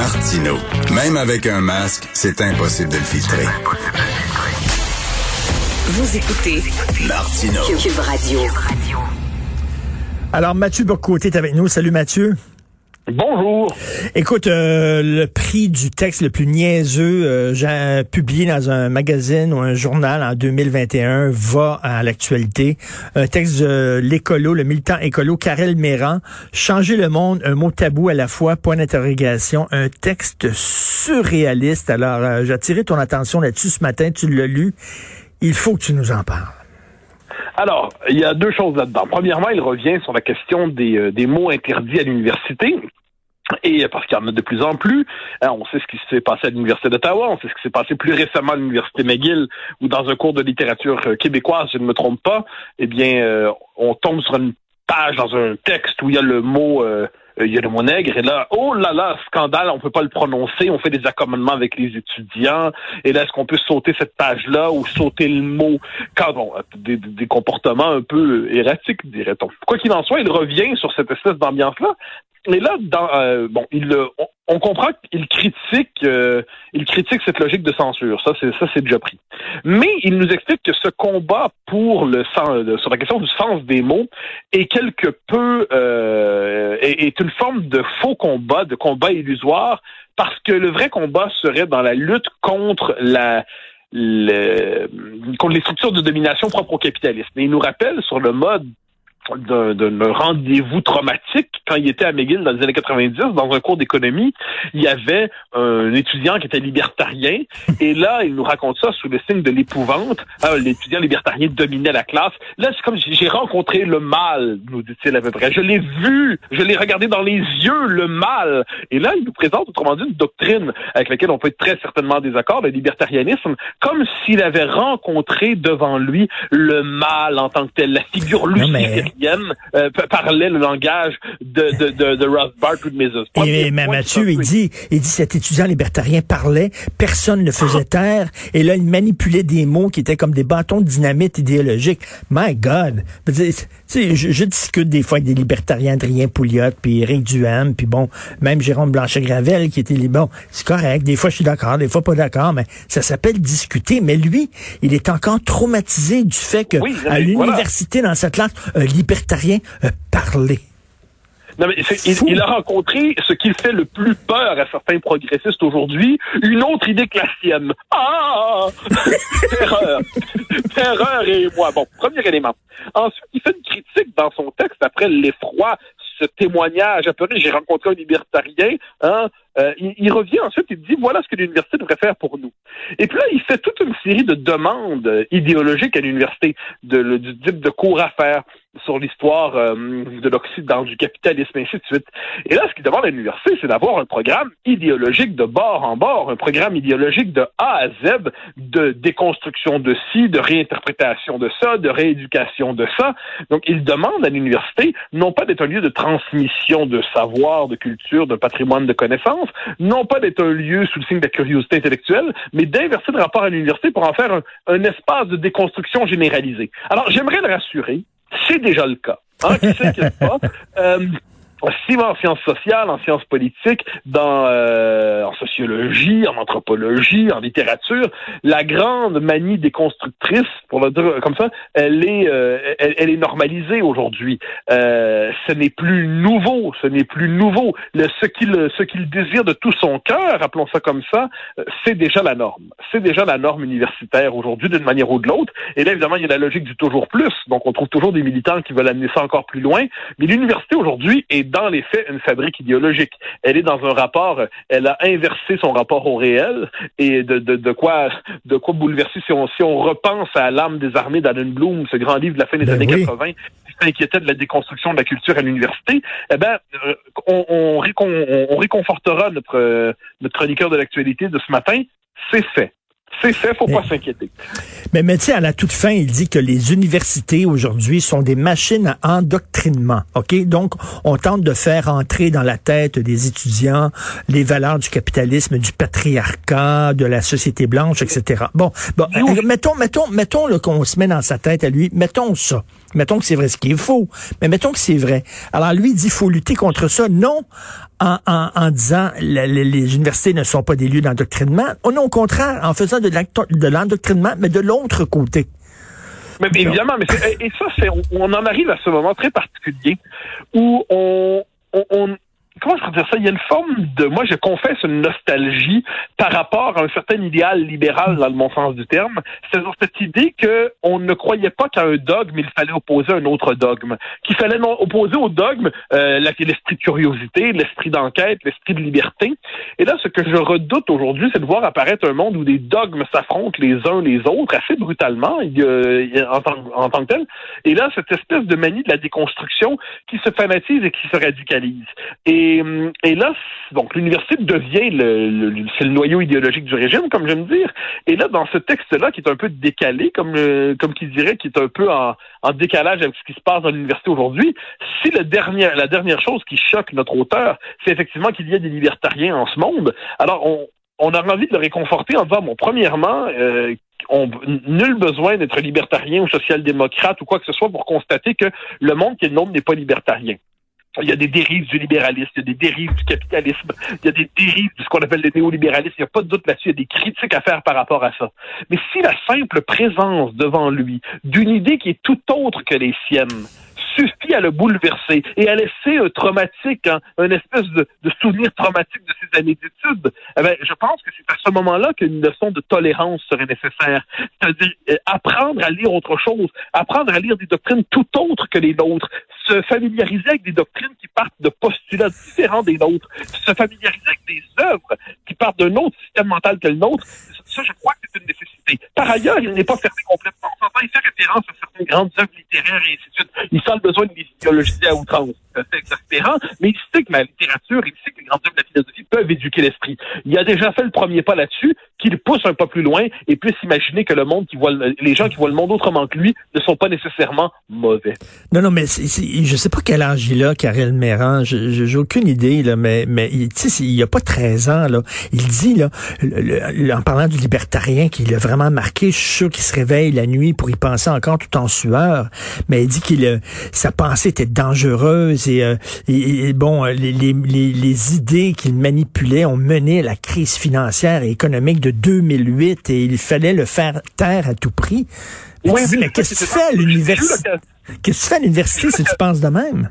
Martino. Même avec un masque, c'est impossible de le filtrer. Vous écoutez Martino. Cube Radio. Alors, Mathieu Bocoté est avec nous. Salut, Mathieu. Bonjour. Écoute, euh, le prix du texte le plus niaiseux euh, j'ai publié dans un magazine ou un journal en 2021 va à l'actualité. Un texte de l'écolo, le militant écolo Karel Méran, Changer le monde, un mot tabou à la fois, point d'interrogation, un texte surréaliste. Alors, euh, j'ai attiré ton attention là-dessus ce matin, tu l'as lu. Il faut que tu nous en parles. Alors, il y a deux choses là-dedans. Premièrement, il revient sur la question des, euh, des mots interdits à l'université. Et parce qu'il y en a de plus en plus, hein, on sait ce qui s'est passé à l'Université d'Ottawa, on sait ce qui s'est passé plus récemment à l'Université McGill, ou dans un cours de littérature euh, québécoise, je ne me trompe pas, eh bien, euh, on tombe sur une page dans un texte où il y a le mot euh, il y a le mot nègre, et là, oh là là, scandale, on peut pas le prononcer, on fait des accommodements avec les étudiants, et là, est-ce qu'on peut sauter cette page-là ou sauter le mot, quand bon, des, des comportements un peu erratiques, dirait-on. Quoi qu'il en soit, il revient sur cette espèce d'ambiance-là, et là, dans, euh, bon, il, on, on comprend qu'il critique, euh, il critique cette logique de censure. Ça, c'est ça, c'est déjà pris. Mais il nous explique que ce combat pour le sens, sur la question du sens des mots est quelque peu euh, est, une forme de faux combat, de combat illusoire, parce que le vrai combat serait dans la lutte contre la contre les structures de domination propres au capitalisme. Et il nous rappelle sur le mode d'un rendez-vous traumatique. Quand il était à McGill dans les années 90 dans un cours d'économie il y avait un étudiant qui était libertarien. Et là il nous raconte ça sous le signe de l'épouvante. Ah, l'étudiant libertarien dominait la classe. Là c'est comme j'ai rencontré le mal nous dit-il à peu près. Je l'ai vu. Je l'ai regardé dans les yeux le mal. Et là il nous présente autrement dit une doctrine avec laquelle on peut être très certainement désaccord le libertarianisme comme s'il avait rencontré devant lui le mal en tant que tel la figure lucide euh, parlait le langage de, de, de, de Rothbard ou de Mises. Et, mais Mathieu, il dit, il dit, cet étudiant libertarien parlait, personne ne faisait taire, et là, il manipulait des mots qui étaient comme des bâtons de dynamite idéologique. My God! Je, je, discute des fois avec des libertariens, Adrien Pouliot, puis Eric Duham, puis bon, même Jérôme Blanchet-Gravel, qui était bon, c'est correct, des fois je suis d'accord, des fois pas d'accord, mais ça s'appelle discuter. Mais lui, il est encore traumatisé du fait que à l'université, dans cette classe, un libertarien a parlé. Non, mais il, il, a rencontré ce qui fait le plus peur à certains progressistes aujourd'hui, une autre idée que la sienne. Ah! Terreur. Terreur et moi. Bon, premier élément. Ensuite, il fait une critique dans son texte après l'effroi ce témoignage à j'ai rencontré un libertarien, hein, euh, il, il, revient ensuite, il dit voilà ce que l'université devrait faire pour nous. Et puis là, il fait toute une série de demandes idéologiques à l'université, de, du type de cours à faire sur l'histoire euh, de l'Occident, du capitalisme, ainsi de suite. Et là, ce qu'il demande à l'université, c'est d'avoir un programme idéologique de bord en bord, un programme idéologique de A à Z, de déconstruction de ci, de réinterprétation de ça, de rééducation de ça. Donc, il demande à l'université non pas d'être un lieu de transmission de savoir, de culture, de patrimoine de connaissances, non pas d'être un lieu sous le signe de la curiosité intellectuelle, mais d'inverser le rapport à l'université pour en faire un espace de déconstruction généralisée. Alors, j'aimerais le rassurer, c'est déjà le cas. Hein, qui s'inquiète pas. Euh, aussi en sciences sociales, en sciences politiques, dans euh, en sociologie, en anthropologie, en littérature, la grande manie déconstructrice, pour le dire comme ça, elle est euh, elle, est normalisée aujourd'hui. Euh, ce n'est plus nouveau, ce n'est plus nouveau. Ce qu'il ce qu'il désire de tout son cœur, appelons ça comme ça, euh, c'est déjà la norme. C'est déjà la norme universitaire aujourd'hui d'une manière ou de l'autre. Et là évidemment il y a la logique du toujours plus. Donc on trouve toujours des militants qui veulent amener ça encore plus loin. Mais l'université aujourd'hui est dans les faits une fabrique idéologique. Elle est dans un rapport, elle a inversé son rapport au réel et de, de, de quoi de quoi bouleverser si on, si on repense à l'âme des armées d'Alan Bloom, ce grand livre de la fin des ben années oui. 80 qui s'inquiétait de la déconstruction de la culture à l'université, eh ben euh, on, on, récon, on, réconfortera notre, euh, notre chroniqueur de l'actualité de ce matin, c'est fait C'est fait, faut pas s'inquiéter. Mais, mais tu sais, à la toute fin, il dit que les universités aujourd'hui sont des machines à endoctrinement. OK? Donc, on tente de faire entrer dans la tête des étudiants les valeurs du capitalisme, du patriarcat, de la société blanche, etc. Bon, bon, euh, mettons, mettons, mettons qu'on se met dans sa tête à lui, mettons ça. Mettons que c'est vrai, ce qui est faux, mais mettons que c'est vrai. Alors lui, il dit, faut lutter contre ça. Non, en, en, en disant les, les universités ne sont pas des lieux d'endoctrinement. Non, au contraire, en faisant de l'endoctrinement, mais de l'autre côté. Mais évidemment, mais et ça, c'est on en arrive à ce moment très particulier où on, on, comment je peux dire ça? Il y a une forme de, moi, je confesse une nostalgie par rapport à un certain idéal libéral dans le bon sens du terme. C'est-à-dire cette idée qu'on ne croyait pas qu'à un dogme, il fallait opposer un autre dogme. Qu'il fallait opposer au dogme euh, l'esprit de curiosité, l'esprit d'enquête, l'esprit de liberté. Et là, ce que je redoute aujourd'hui, c'est de voir apparaître un monde où des dogmes s'affrontent les uns les autres assez brutalement en, tant, en tant que tel. Et là, cette espèce de manie de la déconstruction qui se fanatise et qui se radicalise. Et, là, donc l'université devient le, c'est le noyau idéologique du régime, comme j'aime dire. Et là, dans ce texte-là, qui est un peu décalé, comme euh, comme qui dirait, qui est un peu en, décalage avec ce qui se passe dans l'université aujourd'hui, si le dernier, la dernière chose qui choque notre auteur, c'est effectivement qu'il y a des libertariens en ce monde, alors on, on a envie de le réconforter en disant, bon, premièrement, euh, on, nul besoin d'être libertarien ou social-démocrate ou quoi que ce soit pour constater que le monde qui est le nôtre n'est pas libertarien il y a des dérives du libéralisme, il y a des dérives du capitalisme, il y a des dérives de ce qu'on appelle le néolibéralisme. Il n'y a pas de doute là-dessus, il y a des critiques à faire par rapport à ça. Mais si la simple présence devant lui d'une idée qui est tout autre que les siennes suffit à le bouleverser et à laisser un traumatique, hein, un espèce de, souvenir traumatique de ses années d'études, eh ben, je pense que c'est à ce moment-là qu'une leçon de tolérance serait nécessaire. C'est-à-dire euh, apprendre à lire autre chose, apprendre à lire des doctrines tout autres que les nôtres, se familiariser avec des doctrines qui partent de postulats différents des nôtres, se familiariser avec des œuvres qui partent d'un autre système mental que le nôtre. Ça, je crois que c'est une nécessité. Par ailleurs, il n'est pas fermé complètement. Il fait référence à certaines grandes œuvres littéraires et ainsi de suite. Il sent le besoin de les idéologiser à outrance c'est exaspérant, mais il sait que la littérature, il sait que les grands œuvres de la philosophie peuvent éduquer l'esprit. Il a déjà fait le premier pas là-dessus, qu'il pousse un pas plus loin et puisse imaginer que le monde qui voit, les gens qui voient le monde autrement que lui ne sont pas nécessairement mauvais. Non, non, mais c'est, je sais pas quel âge il a, Karel Méran, j'ai aucune idée, là, mais, mais il y a pas 13 ans, là. Il dit, là, en parlant du libertarien qui l'a vraiment marqué, je suis sûr qu'il se réveille la nuit pour y penser encore tout en sueur, mais il dit qu'il, sa pensée était dangereuse euh, et, bon, euh, les, les, les idées qu'il manipulait ont mené à la crise financière et économique de 2008 et il fallait le faire taire à tout prix. Mais, mais qu'est-ce que tu fais à l'université? Qu'est-ce que tu fais à l'université si tu penses de même?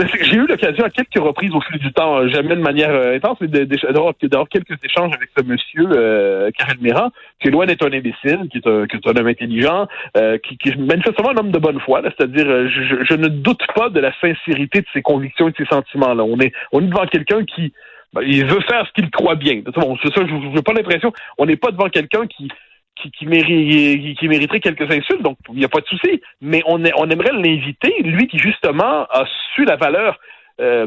Ben, j'ai eu l'occasion à quelques reprises au fil du temps, euh, jamais de manière euh, intense, mais d'avoir quelques échanges avec ce monsieur, euh, Karel Méran, qui est loin d'être un imbécile, qui est un, qui est un homme intelligent, euh, qui, qui est manifestement un homme de bonne foi. C'est-à-dire, je, je, ne doute pas de la sincérité de ses convictions et de ses sentiments-là. On est, on est devant quelqu'un qui ben, il veut faire ce qu'il croit bien. C'est ça, je n'ai pas l'impression. On n'est pas devant quelqu'un qui qui, qui, mériterait quelques insultes, donc il n'y a pas de souci. Mais on, on aimerait l'inviter, lui qui justement a su la valeur euh,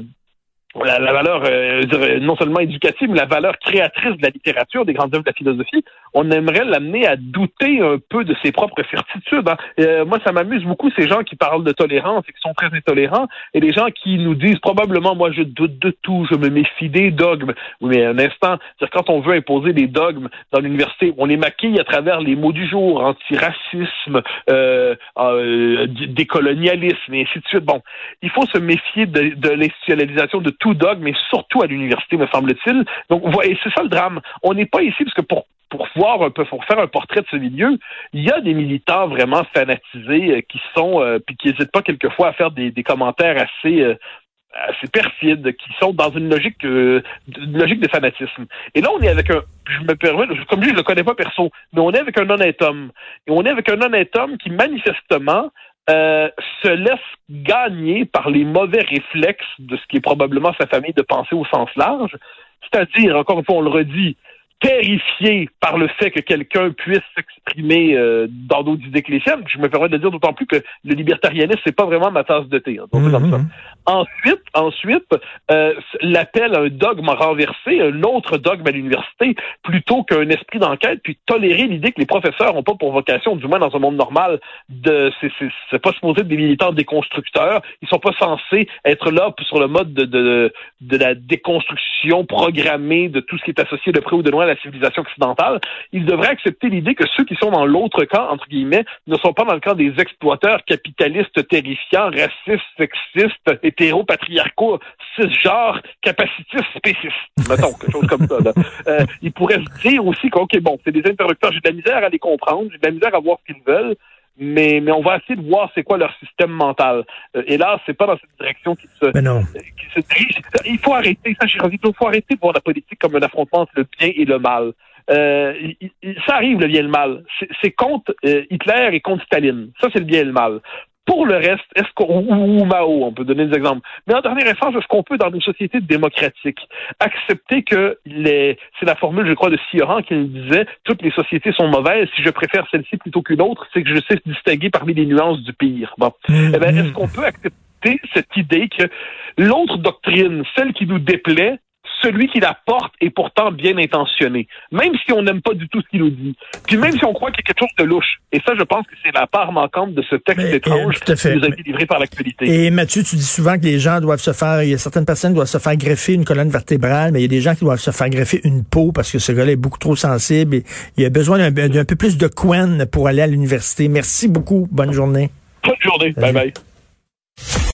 la, valeur euh, non seulement éducative, mais la valeur créatrice de la littérature, des grandes œuvres de la philosophie, on aimerait l'amener à douter un peu de ses propres certitudes. Hein. Euh, moi, ça m'amuse beaucoup ces gens qui parlent de tolérance et qui sont très intolérants, et les gens qui nous disent probablement, moi, je doute de tout, je me méfie des dogmes. Oui, mais un instant, quand on veut imposer des dogmes dans l'université, on les maquille à travers les mots du jour, antiracisme, euh, euh, décolonialisme, et ainsi de suite. Bon, il faut se méfier de, de l'institutionnalisation de tout dogme, mais surtout à l'université, me semble-t-il. Donc, et c'est ça le drame. On n'est pas ici parce que pour pour voir un peu, pour faire un portrait de ce milieu, il y a des militants vraiment fanatisés euh, qui sont, euh, puis qui n'hésitent pas quelquefois à faire des, commentaires assez, euh, assez perfides, qui sont dans une logique, logique de fanatisme. Et là, on est avec un, je me permets, comme je le connais pas perso, mais on est avec un honnête homme. Et on est avec un honnête homme qui manifestement euh, se laisse gagner par les mauvais réflexes de ce qui est probablement sa famille de penser au sens large. C'est-à-dire, encore une fois, on le redit, terrifié par le fait que quelqu'un puisse s'exprimer euh, dans d'autres idées que les siennes. Je me permets de dire d'autant plus que le libertarianisme, c'est pas vraiment ma tasse de thé. Hein. Mhm. Ensuite, ensuite, euh, l'appel à un dogme renversé, un autre dogme à l'université, plutôt qu'un esprit d'enquête, puis tolérer l'idée que les professeurs n'ont pas pour vocation, du moins dans un monde normal, de c'est pas supposé être des militants déconstructeurs. Ils sont pas censés être là sur le mode de, de, de la déconstruction programmée de tout ce qui est associé de près ou de loin à la civilisation occidentale. Ils devraient accepter l'idée que ceux qui sont dans l'autre camp, entre guillemets, ne sont pas dans le camp des exploiteurs capitalistes terrifiants, racistes, sexistes, hétéro-patriarcaux, cisgenres, capacitistes, spécistes. Mettons, quelque chose comme ça. Là. Euh, ils pourraient se dire aussi que, OK, bon, c'est des interrupteurs, j'ai de la misère à les comprendre, j'ai de la misère à voir ce qu'ils veulent, mais, mais on va essayer de voir c'est quoi leur système mental. Euh, et là, c'est pas dans cette direction qu'ils se, non. se dirige. Il faut arrêter, ça, il faut arrêter de voir la politique comme un affrontement entre le bien et le mal. Euh, ça arrive le bien et le mal. C'est contre euh, Hitler et contre Staline. Ça, c'est le bien et le mal. Pour le reste, est-ce qu'on ou, Mao, on peut donner des exemples. Mais en dernière instance, est-ce qu'on peut, dans nos sociétés démocratiques, accepter que les, c'est la formule, je crois, de Sioran qui nous disait, toutes les sociétés sont mauvaises. Si je préfère celle-ci plutôt qu'une autre, c'est que je sais distinguer parmi les nuances du pire. Bon, eh ben, est-ce qu'on peut accepter cette idée que l'autre doctrine, celle qui nous déplaît, celui qui la porte est pourtant bien intentionné, même si on n'aime pas du tout ce qu'il nous dit. Puis même si on croit qu'il y a quelque chose de louche. Et ça, je pense que c'est la part manquante de ce texte Mais, étrange euh, qui nous a été livré par l'actualité. Et Mathieu, tu dis souvent que les gens doivent se faire, il y a certaines personnes qui doivent se faire greffer une colonne vertébrale, mais il y a des gens qui doivent se faire greffer une peau parce que ce gars-là est beaucoup trop sensible et il a besoin d'un peu plus de couenne pour aller à l'université. Merci beaucoup. Bonne journée. Bonne journée. Bye bye.